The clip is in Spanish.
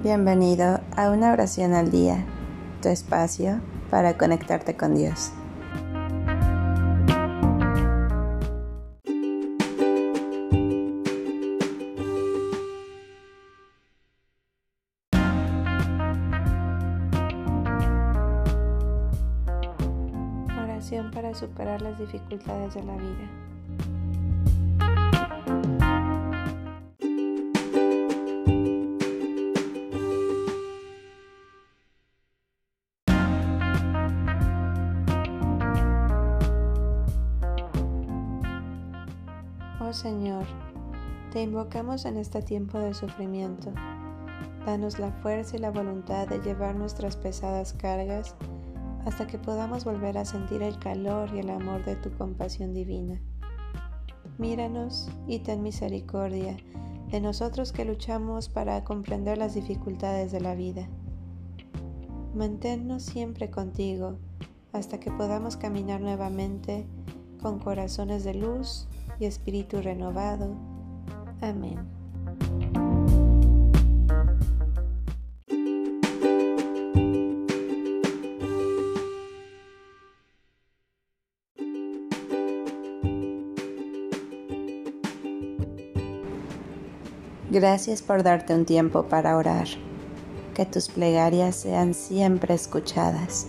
Bienvenido a una oración al día, tu espacio para conectarte con Dios. Oración para superar las dificultades de la vida. Oh Señor, te invocamos en este tiempo de sufrimiento. Danos la fuerza y la voluntad de llevar nuestras pesadas cargas hasta que podamos volver a sentir el calor y el amor de tu compasión divina. Míranos y ten misericordia de nosotros que luchamos para comprender las dificultades de la vida. Manténnos siempre contigo hasta que podamos caminar nuevamente con corazones de luz y espíritu renovado. Amén. Gracias por darte un tiempo para orar. Que tus plegarias sean siempre escuchadas.